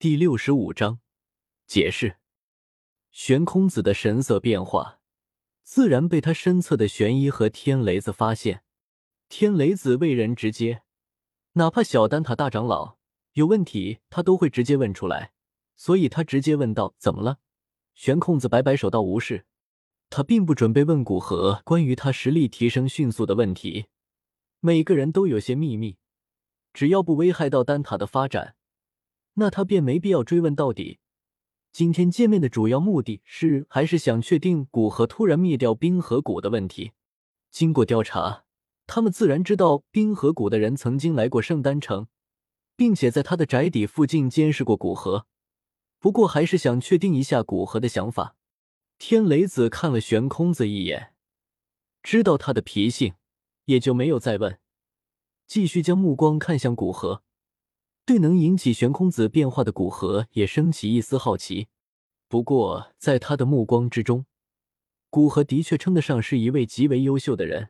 第六十五章解释。玄空子的神色变化，自然被他身侧的玄一和天雷子发现。天雷子为人直接，哪怕小丹塔大长老有问题，他都会直接问出来。所以他直接问道：“怎么了？”玄空子摆摆手道：“无事。”他并不准备问古河关于他实力提升迅速的问题。每个人都有些秘密，只要不危害到丹塔的发展，那他便没必要追问到底。今天见面的主要目的是，还是想确定古河突然灭掉冰河谷的问题。经过调查，他们自然知道冰河谷的人曾经来过圣丹城，并且在他的宅邸附近监视过古河。不过，还是想确定一下古河的想法。天雷子看了悬空子一眼，知道他的脾性，也就没有再问，继续将目光看向古河。对能引起玄空子变化的古河也升起一丝好奇。不过，在他的目光之中，古河的确称得上是一位极为优秀的人，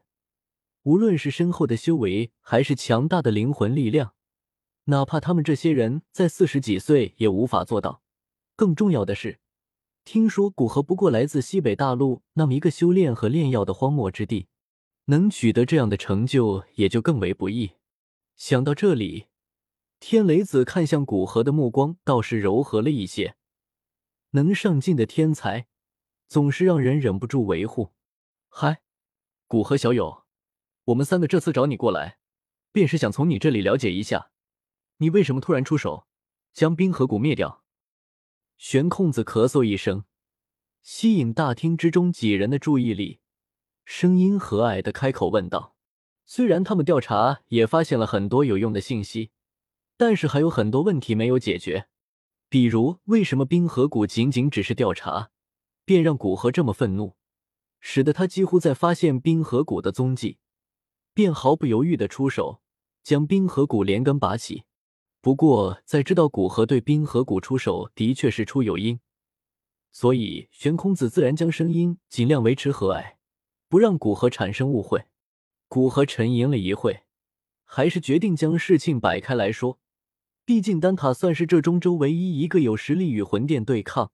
无论是深厚的修为，还是强大的灵魂力量，哪怕他们这些人在四十几岁也无法做到。更重要的是。听说古河不过来自西北大陆那么一个修炼和炼药的荒漠之地，能取得这样的成就也就更为不易。想到这里，天雷子看向古河的目光倒是柔和了一些。能上进的天才，总是让人忍不住维护。嗨，古河小友，我们三个这次找你过来，便是想从你这里了解一下，你为什么突然出手将冰河谷灭掉。玄空子咳嗽一声，吸引大厅之中几人的注意力，声音和蔼的开口问道：“虽然他们调查也发现了很多有用的信息，但是还有很多问题没有解决。比如，为什么冰河谷仅仅只是调查，便让古河这么愤怒，使得他几乎在发现冰河谷的踪迹，便毫不犹豫的出手，将冰河谷连根拔起。”不过，在知道古河对冰河谷出手的确是出有因，所以玄空子自然将声音尽量维持和蔼，不让古河产生误会。古河沉吟了一会，还是决定将事情摆开来说。毕竟丹塔算是这中州唯一一个有实力与魂殿对抗，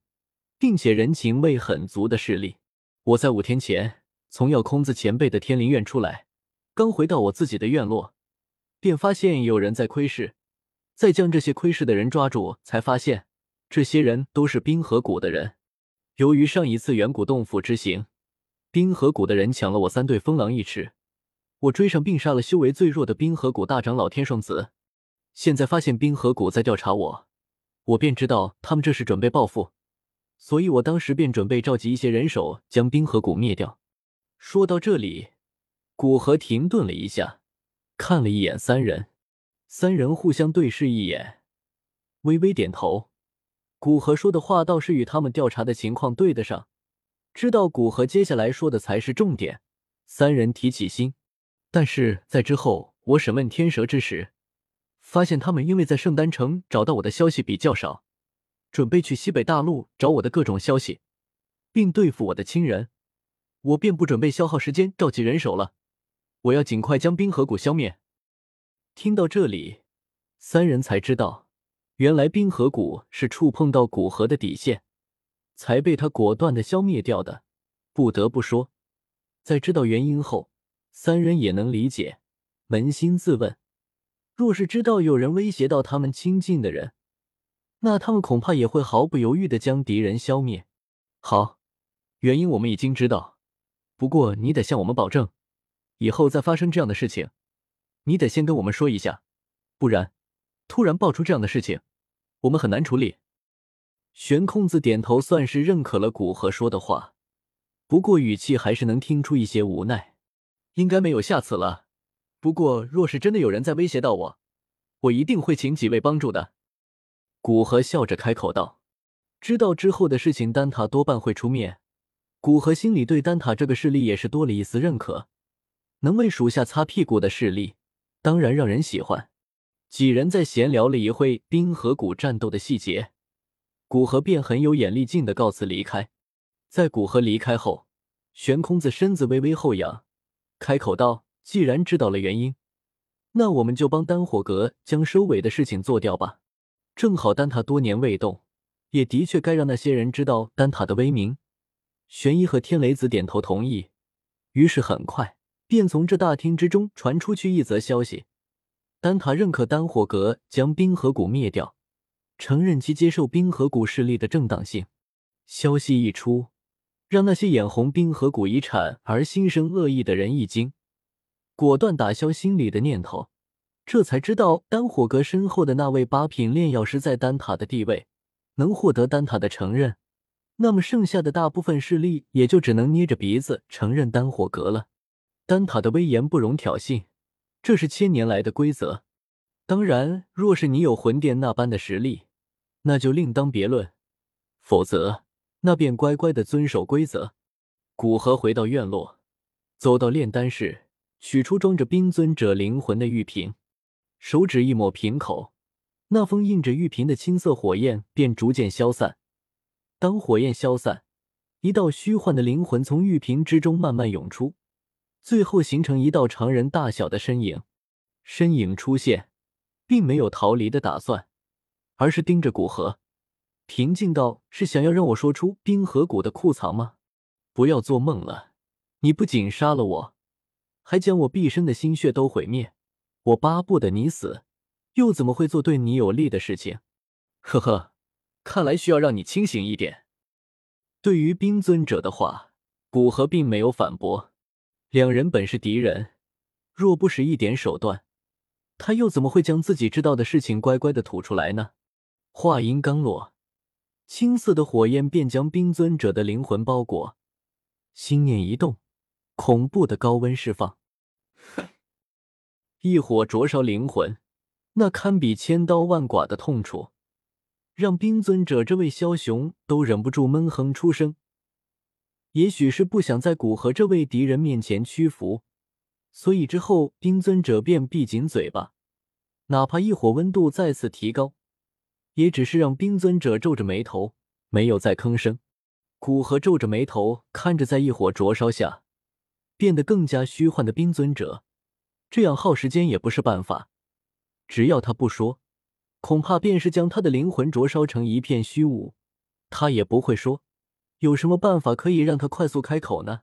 并且人情味很足的势力。我在五天前从药空子前辈的天灵院出来，刚回到我自己的院落，便发现有人在窥视。再将这些窥视的人抓住，才发现这些人都是冰河谷的人。由于上一次远古洞府之行，冰河谷的人抢了我三对风狼一尺，我追上并杀了修为最弱的冰河谷大长老天双子。现在发现冰河谷在调查我，我便知道他们这是准备报复，所以我当时便准备召集一些人手将冰河谷灭掉。说到这里，古河停顿了一下，看了一眼三人。三人互相对视一眼，微微点头。古河说的话倒是与他们调查的情况对得上，知道古河接下来说的才是重点。三人提起心，但是在之后我审问天蛇之时，发现他们因为在圣丹城找到我的消息比较少，准备去西北大陆找我的各种消息，并对付我的亲人，我便不准备消耗时间召集人手了，我要尽快将冰河谷消灭。听到这里，三人才知道，原来冰河谷是触碰到古河的底线，才被他果断的消灭掉的。不得不说，在知道原因后，三人也能理解，扪心自问：若是知道有人威胁到他们亲近的人，那他们恐怕也会毫不犹豫的将敌人消灭。好，原因我们已经知道，不过你得向我们保证，以后再发生这样的事情。你得先跟我们说一下，不然突然爆出这样的事情，我们很难处理。玄空子点头，算是认可了古河说的话，不过语气还是能听出一些无奈。应该没有下次了，不过若是真的有人在威胁到我，我一定会请几位帮助的。古河笑着开口道：“知道之后的事情，丹塔多半会出面。”古河心里对丹塔这个势力也是多了一丝认可，能为属下擦屁股的势力。当然让人喜欢。几人在闲聊了一会冰河谷战斗的细节，古河便很有眼力劲的告辞离开。在古河离开后，悬空子身子微微后仰，开口道：“既然知道了原因，那我们就帮丹火阁将收尾的事情做掉吧。”正好丹塔多年未动，也的确该让那些人知道丹塔的威名。玄一和天雷子点头同意，于是很快便从这大厅之中传出去一则消息：丹塔认可丹火阁将冰河谷灭掉，承认其接受冰河谷势力的正当性。消息一出，让那些眼红冰河谷遗产而心生恶意的人一惊，果断打消心里的念头。这才知道丹火阁身后的那位八品炼药师在丹塔的地位，能获得丹塔的承认，那么剩下的大部分势力也就只能捏着鼻子承认丹火阁了。丹塔的威严不容挑衅，这是千年来的规则。当然，若是你有魂殿那般的实力，那就另当别论。否则，那便乖乖的遵守规则。古河回到院落，走到炼丹室，取出装着冰尊者灵魂的玉瓶。手指一抹瓶口，那封印着玉瓶的青色火焰便逐渐消散。当火焰消散，一道虚幻的灵魂从玉瓶之中慢慢涌出，最后形成一道常人大小的身影。身影出现，并没有逃离的打算，而是盯着古河，平静道：“是想要让我说出冰河谷的库藏吗？不要做梦了！你不仅杀了我，还将我毕生的心血都毁灭。”我巴不得你死，又怎么会做对你有利的事情？呵呵，看来需要让你清醒一点。对于冰尊者的话，古河并没有反驳。两人本是敌人，若不使一点手段，他又怎么会将自己知道的事情乖乖的吐出来呢？话音刚落，青色的火焰便将冰尊者的灵魂包裹。心念一动，恐怖的高温释放。哼！一火灼烧灵魂，那堪比千刀万剐的痛楚，让冰尊者这位枭雄都忍不住闷哼出声。也许是不想在古河这位敌人面前屈服，所以之后冰尊者便闭紧嘴巴，哪怕一火温度再次提高，也只是让冰尊者皱着眉头，没有再吭声。古河皱着眉头看着在一火灼烧下变得更加虚幻的冰尊者。这样耗时间也不是办法。只要他不说，恐怕便是将他的灵魂灼烧成一片虚无。他也不会说，有什么办法可以让他快速开口呢？